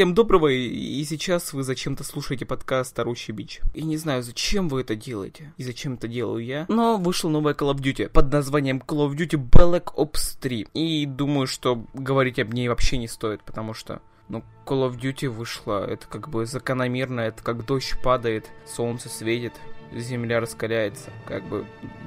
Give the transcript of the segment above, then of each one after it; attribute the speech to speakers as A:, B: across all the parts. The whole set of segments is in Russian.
A: Всем доброго, и сейчас вы зачем-то слушаете подкаст «Орущий бич». И не знаю, зачем вы это делаете, и зачем это делаю я, но вышла новая Call of Duty под названием Call of Duty Black Ops 3. И думаю, что говорить об ней вообще не стоит, потому что ну, Call of Duty вышла, это как бы закономерно, это как дождь падает, солнце светит, земля раскаляется. Как бы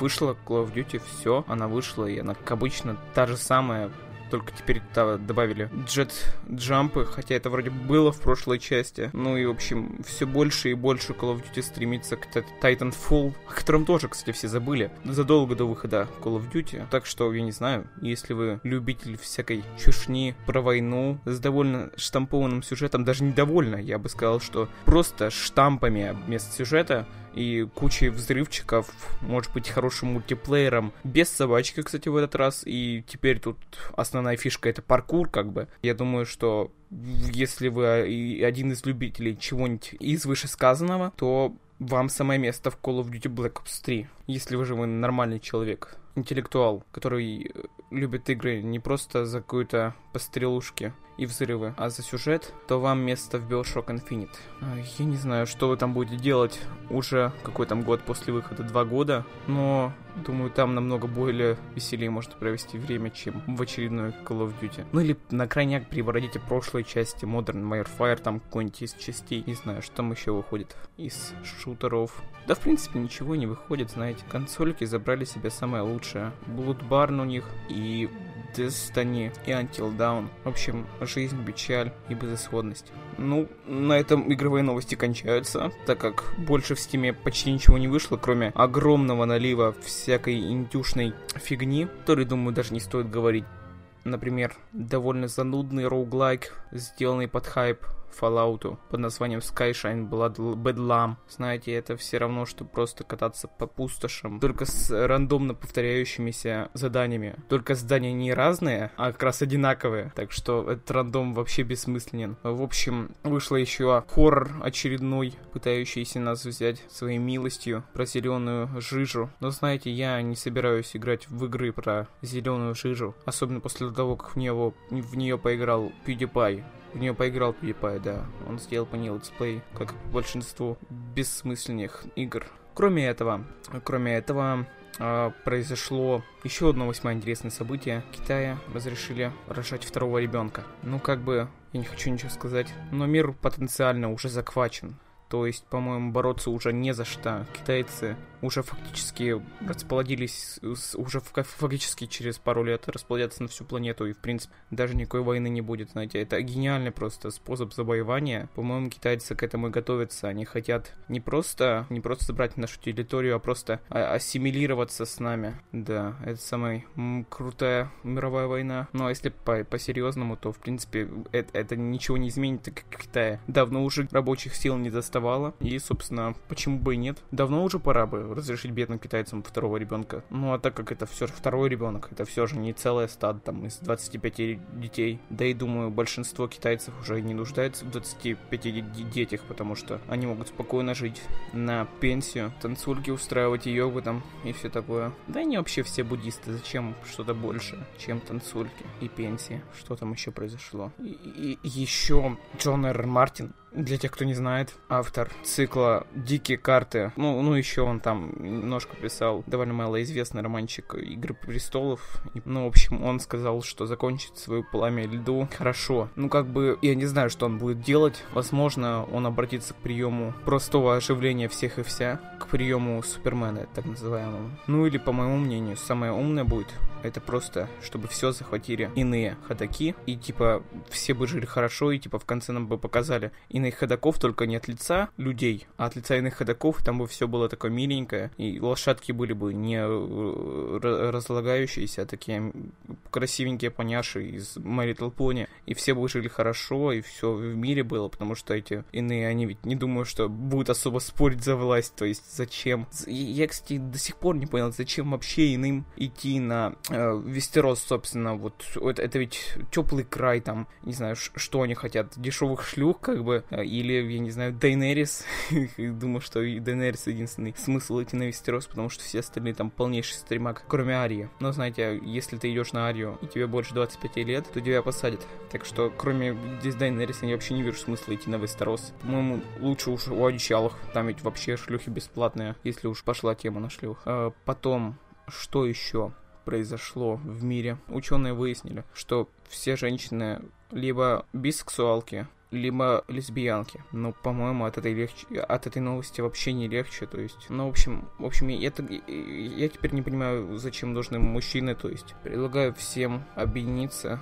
A: вышла Call of Duty, все, она вышла, и она, как обычно, та же самая, только теперь добавили джет-джампы, хотя это вроде было в прошлой части. Ну и, в общем, все больше и больше Call of Duty стремится к Titanfall, о котором тоже, кстати, все забыли, задолго до выхода Call of Duty. Так что, я не знаю, если вы любитель всякой чушни про войну с довольно штампованным сюжетом, даже недовольно, я бы сказал, что просто штампами вместо сюжета, и кучей взрывчиков, может быть, хорошим мультиплеером, без собачки, кстати, в этот раз, и теперь тут основная фишка это паркур, как бы. Я думаю, что если вы один из любителей чего-нибудь из вышесказанного, то вам самое место в Call of Duty Black Ops 3, если вы же вы нормальный человек, интеллектуал, который любит игры не просто за какую-то пострелушки и взрывы, а за сюжет, то вам место в Bioshock Infinite. А, я не знаю, что вы там будете делать уже какой там год после выхода, два года, но думаю, там намного более веселее можно провести время, чем в очередной Call of Duty. Ну или на крайняк переворотите прошлые части Modern Warfare, там какой-нибудь из частей, не знаю, что там еще выходит из шутеров. Да, в принципе, ничего не выходит, знаете. Консольки забрали себе самое лучшее. Bloodborne у них и Destiny и Until Dawn. В общем, жизнь, печаль и безысходность. Ну, на этом игровые новости кончаются, так как больше в Steam е почти ничего не вышло, кроме огромного налива всякой индюшной фигни, который, думаю, даже не стоит говорить. Например, довольно занудный roguelike, сделанный под хайп Fallout под названием Skyshine Blood Bedlam. Знаете, это все равно, что просто кататься по пустошам, только с рандомно повторяющимися заданиями. Только задания не разные, а как раз одинаковые. Так что этот рандом вообще бессмысленен. В общем, вышло еще хоррор очередной, пытающийся нас взять своей милостью про зеленую жижу. Но знаете, я не собираюсь играть в игры про зеленую жижу, особенно после того, как в, него, в нее поиграл PewDiePie. В нее поиграл PewDiePie, да. Он сделал по ней let's play, как большинству бессмысленных игр. Кроме этого, кроме этого, э, произошло еще одно весьма интересное событие. В Китае разрешили рожать второго ребенка. Ну, как бы, я не хочу ничего сказать, но мир потенциально уже захвачен. То есть, по-моему, бороться уже не за что. Китайцы уже фактически расплодились, уже фактически через пару лет расплодятся на всю планету, и, в принципе, даже никакой войны не будет, знаете. Это гениальный просто способ завоевания. По-моему, китайцы к этому и готовятся. Они хотят не просто, не просто забрать нашу территорию, а просто а ассимилироваться с нами. Да, это самая крутая мировая война. Ну, а если по- по-серьезному, то, в принципе, это, это ничего не изменит, так как Китае давно уже рабочих сил не доставало. И, собственно, почему бы и нет? Давно уже пора бы разрешить бедным китайцам второго ребенка. Ну а так как это все же второй ребенок, это все же не целая стад там из 25 детей. Да и думаю, большинство китайцев уже не нуждается в 25 детях, потому что они могут спокойно жить на пенсию, танцульки устраивать, йогу там и все такое. Да и не вообще все буддисты, зачем что-то больше, чем танцульки и пенсии. Что там еще произошло? И, и еще Джон Р. Мартин для тех, кто не знает, автор цикла «Дикие карты». Ну, ну еще он там немножко писал довольно малоизвестный романчик «Игры престолов». Ну, в общем, он сказал, что закончит свое пламя льду хорошо. Ну, как бы, я не знаю, что он будет делать. Возможно, он обратится к приему простого оживления всех и вся, к приему Супермена, так называемому. Ну, или, по моему мнению, самое умное будет это просто, чтобы все захватили иные ходаки, и типа все бы жили хорошо, и типа в конце нам бы показали иных ходаков, только не от лица людей, а от лица иных ходаков, там бы все было такое миленькое, и лошадки были бы не э, разлагающиеся, а такие красивенькие поняши из My Pony, и все бы жили хорошо, и все в мире было, потому что эти иные, они ведь не думаю, что будут особо спорить за власть, то есть зачем? Я, кстати, до сих пор не понял, зачем вообще иным идти на Вестерос, собственно, вот это, это ведь теплый край, там, не знаю, что они хотят, дешевых шлюх, как бы, э, или, я не знаю, Дейнерис. Думаю, что и Дейнерис единственный смысл идти на Вестерос, потому что все остальные там полнейший стримак, кроме Арии. Но, знаете, если ты идешь на Арию, и тебе больше 25 лет, то тебя посадят. Так что, кроме здесь Дейнерис, я вообще не вижу смысла идти на Вестерос. По-моему, лучше уж у одичалых, там ведь вообще шлюхи бесплатные, если уж пошла тема на шлюх. А потом, что еще? Произошло в мире. Ученые выяснили, что все женщины либо бисексуалки, либо лесбиянки. Ну, по-моему, от этой легче, от этой новости вообще не легче, то есть, ну, в общем, в общем, я, я теперь не понимаю, зачем нужны мужчины, то есть, предлагаю всем объединиться,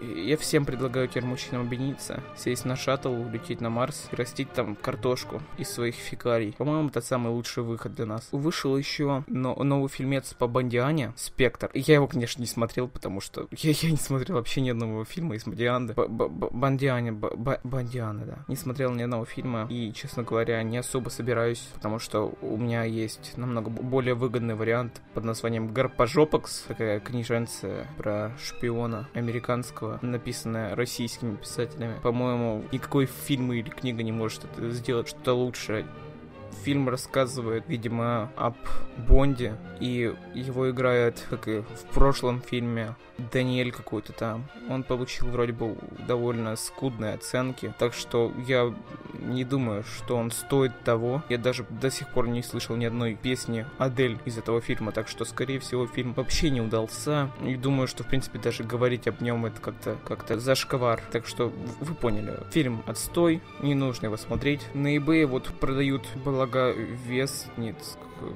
A: я всем предлагаю теперь мужчинам объединиться, сесть на шаттл, улететь на Марс растить там картошку из своих фекарий. По-моему, это самый лучший выход для нас. Вышел еще но, новый фильмец по Бандиане, Спектр. Я его, конечно, не смотрел, потому что я, я не смотрел вообще ни одного фильма из Бандианы. Бандиане, Бандиана, да. Не смотрел ни одного фильма и, честно говоря, не особо собираюсь, потому что у меня есть намного более выгодный вариант под названием Гарпажопакс, такая книженция про шпиона американского, написанная российскими писателями. По-моему, никакой фильм или книга не может сделать что-то лучше фильм рассказывает, видимо, об Бонде, и его играет, как и в прошлом фильме, Даниэль какой-то там. Он получил вроде бы довольно скудные оценки, так что я не думаю, что он стоит того. Я даже до сих пор не слышал ни одной песни Адель из этого фильма, так что, скорее всего, фильм вообще не удался. И думаю, что, в принципе, даже говорить об нем это как-то как-то зашквар. Так что вы поняли. Фильм отстой, не нужно его смотреть. На eBay вот продают блага вес, нет,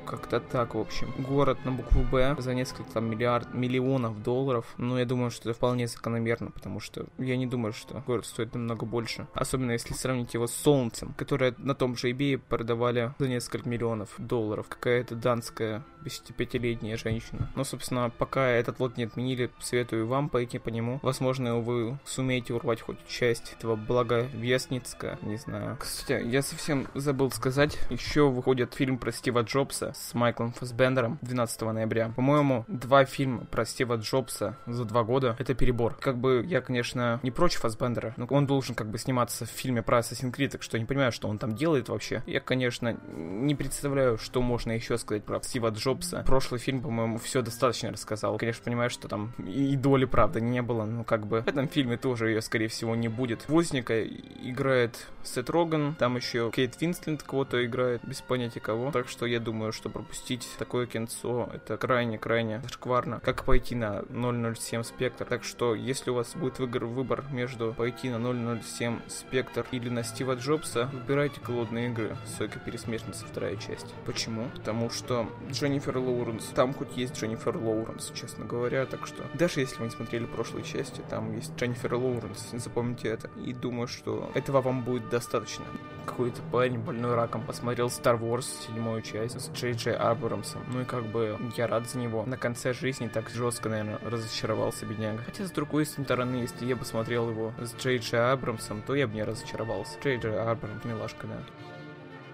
A: как-то так, в общем. Город на букву Б за несколько там миллиард, миллионов долларов. Но я думаю, что это вполне закономерно, потому что я не думаю, что город стоит намного больше. Особенно если сравнить его с Солнцем, которое на том же eBay продавали за несколько миллионов долларов. Какая-то данская 55-летняя женщина. Но, собственно, пока этот лот не отменили, советую вам пойти по нему. Возможно, вы сумеете урвать хоть часть этого благовестницка, не знаю. Кстати, я совсем забыл сказать, еще выходит фильм про Стива Джобса с Майклом Фассбендером 12 ноября. По-моему, два фильма про Стива Джобса за два года — это перебор. Как бы я, конечно, не прочь Фассбендера, но он должен как бы сниматься в фильме про Assassin's Creed, так что я не понимаю, что он там делает вообще. Я, конечно, не представляю, что можно еще сказать про Стива Джобса Джобса. Прошлый фильм, по-моему, все достаточно рассказал. Конечно, понимаю, что там и доли правды не было, но как бы в этом фильме тоже ее, скорее всего, не будет. Возника играет Сет Роган, там еще Кейт Винсленд кого-то играет, без понятия кого. Так что я думаю, что пропустить такое кинцо, это крайне-крайне шкварно. Как пойти на 007 Спектр. Так что, если у вас будет выбор между пойти на 007 Спектр или на Стива Джобса, выбирайте голодные игры. Сойка Пересмешница, вторая часть. Почему? Потому что Дженнифер Лоуренс. Там хоть есть Дженнифер Лоуренс, честно говоря, так что даже если вы не смотрели прошлые части, там есть Дженнифер Лоуренс, запомните это. И думаю, что этого вам будет достаточно. Какой-то парень больной раком посмотрел Star Wars седьмую часть Джей Джей Абрамсом. Ну и как бы я рад за него. На конце жизни так жестко, наверное, разочаровался бедняга. Хотя с другой стороны, если я бы смотрел его с Джей Джей Абрамсом, то я бы не разочаровался. Джей Джей Абрамс, милашка, да.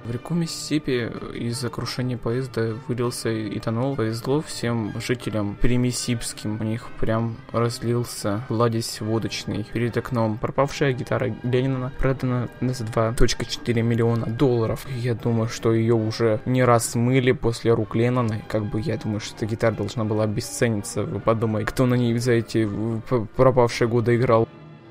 A: В реку Миссисипи из-за крушения поезда вылился этанол. Повезло всем жителям перемиссипским. У них прям разлился ладись водочный перед окном. Пропавшая гитара Ленина продана за 2.4 миллиона долларов. Я думаю, что ее уже не раз смыли после рук Леннона. Как бы я думаю, что эта гитара должна была обесцениться. Вы подумайте, кто на ней за эти пропавшие годы играл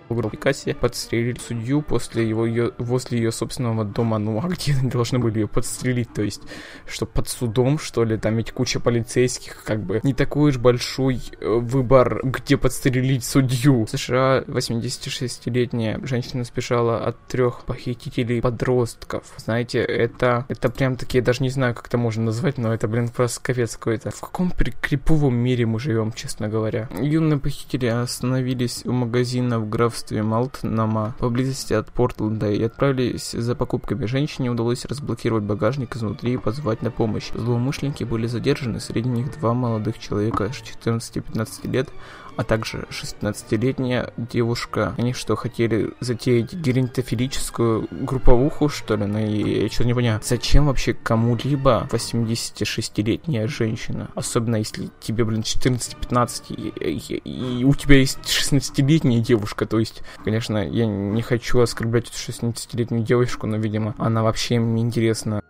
A: в Пикассе подстрелили судью после его, ее, возле ее собственного дома. Ну, а где они должны были ее подстрелить? То есть, что под судом, что ли? Там ведь куча полицейских, как бы не такой уж большой э, выбор, где подстрелить судью. В США 86-летняя женщина спешала от трех похитителей подростков. Знаете, это, это прям таки, я даже не знаю, как это можно назвать, но это, блин, просто капец какой-то. В каком криповом мире мы живем, честно говоря? Юные похитители остановились у магазина в граф графстве Малтнама, поблизости от Портленда, и отправились за покупками. Женщине удалось разблокировать багажник изнутри и позвать на помощь. Злоумышленники были задержаны, среди них два молодых человека 14-15 лет, а также 16-летняя девушка. Они что, хотели затеять геронтофилическую групповуху, что ли? Ну, я что-то не понимаю. Зачем вообще кому-либо 86-летняя женщина? Особенно если тебе, блин, 14-15, и, и, и у тебя есть 16-летняя девушка. То есть, конечно, я не хочу оскорблять эту 16-летнюю девушку, но, видимо, она вообще мне интересна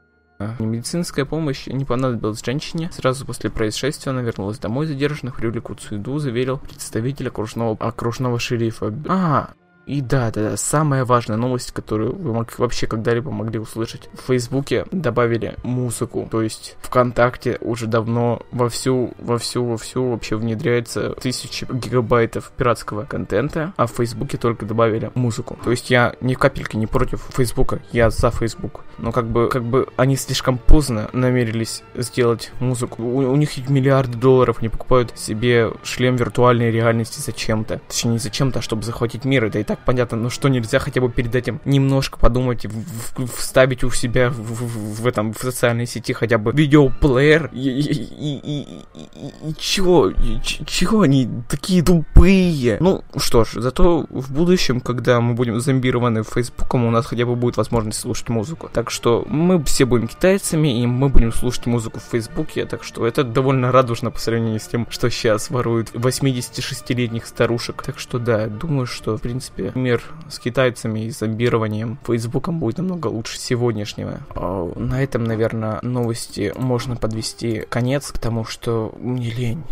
A: Медицинская помощь не понадобилась женщине. Сразу после происшествия она вернулась домой задержанных, привлекут суду, заверил представитель окружного, окружного шерифа. А, и да, да, да, самая важная новость, которую вы вообще когда-либо могли услышать. В Фейсбуке добавили музыку, то есть ВКонтакте уже давно вовсю, вовсю, вовсю вообще внедряется тысячи гигабайтов пиратского контента, а в Фейсбуке только добавили музыку. То есть я ни капельки не против Фейсбука, я за Фейсбук. Но как бы, как бы они слишком поздно намерились сделать музыку. У, у них миллиарды долларов, они покупают себе шлем виртуальной реальности зачем-то. Точнее, не зачем-то, а чтобы захватить мир. Это и так так понятно, но что нельзя хотя бы перед этим немножко подумать, в, в, вставить у себя в, в, в этом в социальной сети хотя бы видеоплеер и, и, и, и, и чего, и, чего они такие тупые? Ну что ж, зато в будущем, когда мы будем зомбированы Фейсбуком, у нас хотя бы будет возможность слушать музыку. Так что мы все будем китайцами, и мы будем слушать музыку в Фейсбуке, так что это довольно радужно по сравнению с тем, что сейчас воруют 86-летних старушек. Так что да, думаю, что в принципе мир с китайцами и зомбированием Фейсбуком будет намного лучше сегодняшнего. А, на этом, наверное, новости можно подвести конец, потому что мне лень.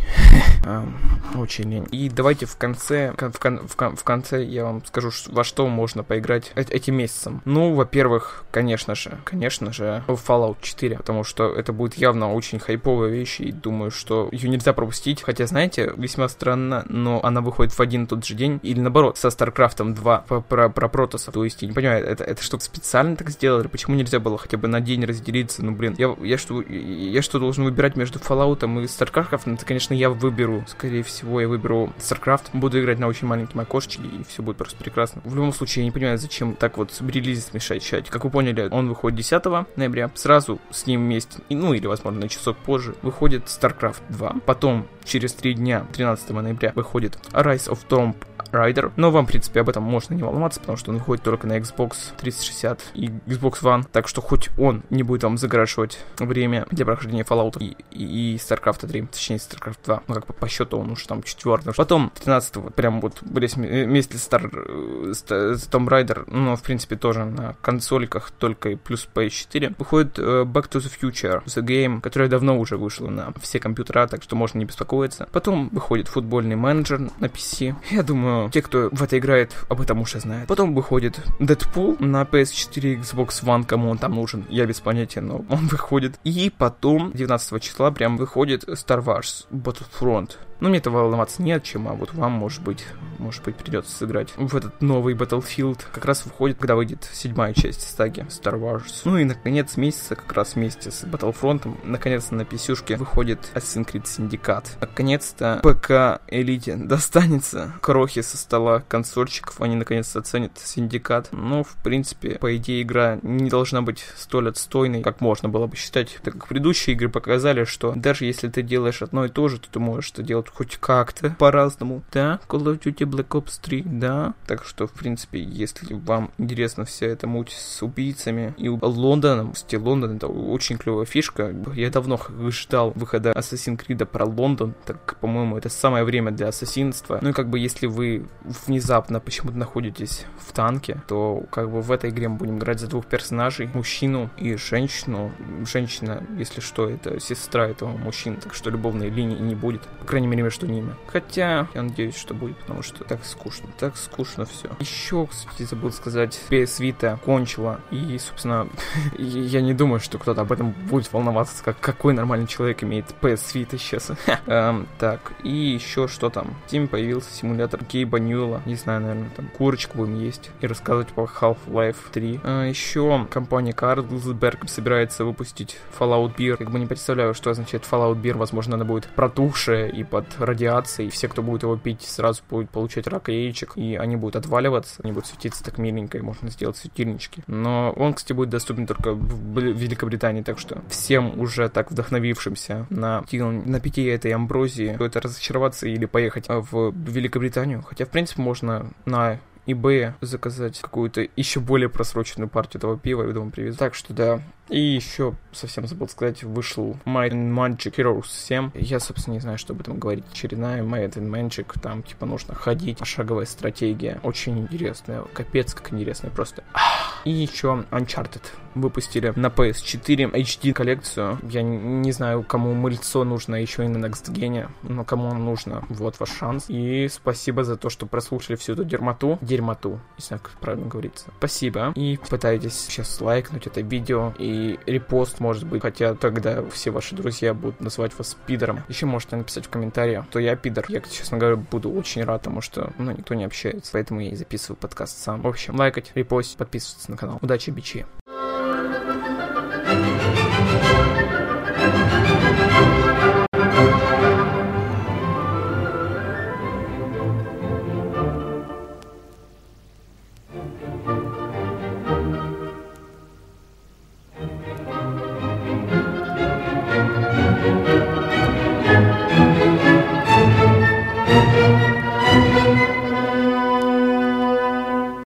A: Очень лень. И давайте в конце, в, кон, в, кон, в конце я вам скажу, во что можно поиграть этим месяцем. Ну, во-первых, конечно же, конечно же, Fallout 4, потому что это будет явно очень хайповая вещь, и думаю, что ее нельзя пропустить. Хотя, знаете, весьма странно, но она выходит в один тот же день, или наоборот, со StarCraft там 2 про, про, про протосов. То есть, я не понимаю, это, это что-то специально так сделали? Почему нельзя было хотя бы на день разделиться? Ну, блин, я, я, что, я что должен выбирать между Fallout и StarCraft? Ну, это, конечно, я выберу. Скорее всего, я выберу StarCraft. Буду играть на очень маленьком окошечке, и все будет просто прекрасно. В любом случае, я не понимаю, зачем так вот релиз смешать. Как вы поняли, он выходит 10 ноября. Сразу с ним вместе, ну или, возможно, на часок позже, выходит StarCraft 2. Потом, через три дня, 13 ноября, выходит Rise of Tomb Rider. Но вам, в принципе, об этом можно не волноваться, потому что он выходит только на Xbox 360 и Xbox One. Так что хоть он не будет вам заграшивать время для прохождения Fallout и, и, и StarCraft 3, точнее StarCraft 2. Ну, как бы по счету он уже там четвертый. Потом 13-го прям вот вместе с Star, с Tomb Raider, ну, в принципе, тоже на консольках, только и плюс PS4, выходит uh, Back to the Future, The Game, которая давно уже вышла на все компьютера, так что можно не беспокоиться. Потом выходит футбольный менеджер на PC. Я думаю, те, кто в это играет, об этом уже знают. Потом выходит Дэдпул на PS4 Xbox One, кому он там нужен, я без понятия, но он выходит. И потом, 19 числа, прям выходит Star Wars Battlefront. Ну, мне этого волноваться не от чем, а вот вам, может быть, может быть, придется сыграть в этот новый Battlefield. Как раз выходит, когда выйдет седьмая часть саги Star Wars. Ну и, наконец, месяца, как раз вместе с Battlefront, наконец на писюшке выходит Assassin's Creed Syndicate. Наконец-то ПК Элите достанется крохи со стола консольщиков, они наконец-то оценят Синдикат. Ну, в принципе, по идее, игра не должна быть столь отстойной, как можно было бы считать, так как предыдущие игры показали, что даже если ты делаешь одно и то же, то ты можешь это делать хоть как-то по-разному. Да, Call of Duty Black Ops 3, да. Так что, в принципе, если вам интересна вся эта муть с убийцами и Лондоном, кстати, Лондон это очень клевая фишка. Я давно ждал выхода Assassin's Creed про Лондон, так, по-моему, это самое время для ассасинства. Ну и как бы, если вы внезапно почему-то находитесь в танке, то как бы в этой игре мы будем играть за двух персонажей, мужчину и женщину. Женщина, если что, это сестра этого мужчины, так что любовной линии не будет. По крайней мере, между ними. Хотя, я надеюсь, что будет, потому что так скучно. Так скучно все. Еще, кстати, забыл сказать, PS Vita кончила. И, собственно, я не думаю, что кто-то об этом будет волноваться, как какой нормальный человек имеет PS Vita сейчас. эм, так, и еще что там? В Steam появился симулятор Гейба Ньюэлла. Не знаю, наверное, там курочку будем есть и рассказывать по Half-Life 3. А, еще компания Carlsberg собирается выпустить Fallout Beer. Как бы не представляю, что означает Fallout Beer. Возможно, она будет протухшая и под от радиации. Все, кто будет его пить, сразу будет получать рак яичек, и они будут отваливаться, они будут светиться так миленько, и можно сделать светильнички. Но он, кстати, будет доступен только в Великобритании, так что всем уже так вдохновившимся на, на питье этой амброзии, это разочароваться или поехать в Великобританию. Хотя, в принципе, можно на eBay заказать какую-то еще более просроченную партию этого пива, и дома привезут. Так что да. И еще совсем забыл сказать, вышел and Magic Heroes 7. Я, собственно, не знаю, что об этом говорить. Очередная Might and Magic, там, типа, нужно ходить, шаговая стратегия. Очень интересная, капец, как интересная просто. И еще Uncharted выпустили на PS4 HD коллекцию. Я не знаю, кому мыльцо нужно еще и на Next Gen, но кому нужно, вот ваш шанс. И спасибо за то, что прослушали всю эту дерьмоту. Дерьмоту, знаю, как правильно говорится. Спасибо. И пытайтесь сейчас лайкнуть это видео и репост, может быть, хотя тогда все ваши друзья будут называть вас пидором. Еще можете написать в комментариях, что я пидор. Я, честно говоря, буду очень рад, потому что, ну, никто не общается. Поэтому я и записываю подкаст сам. В общем, лайкать, репост, подписываться на канал. Удачи, бичи!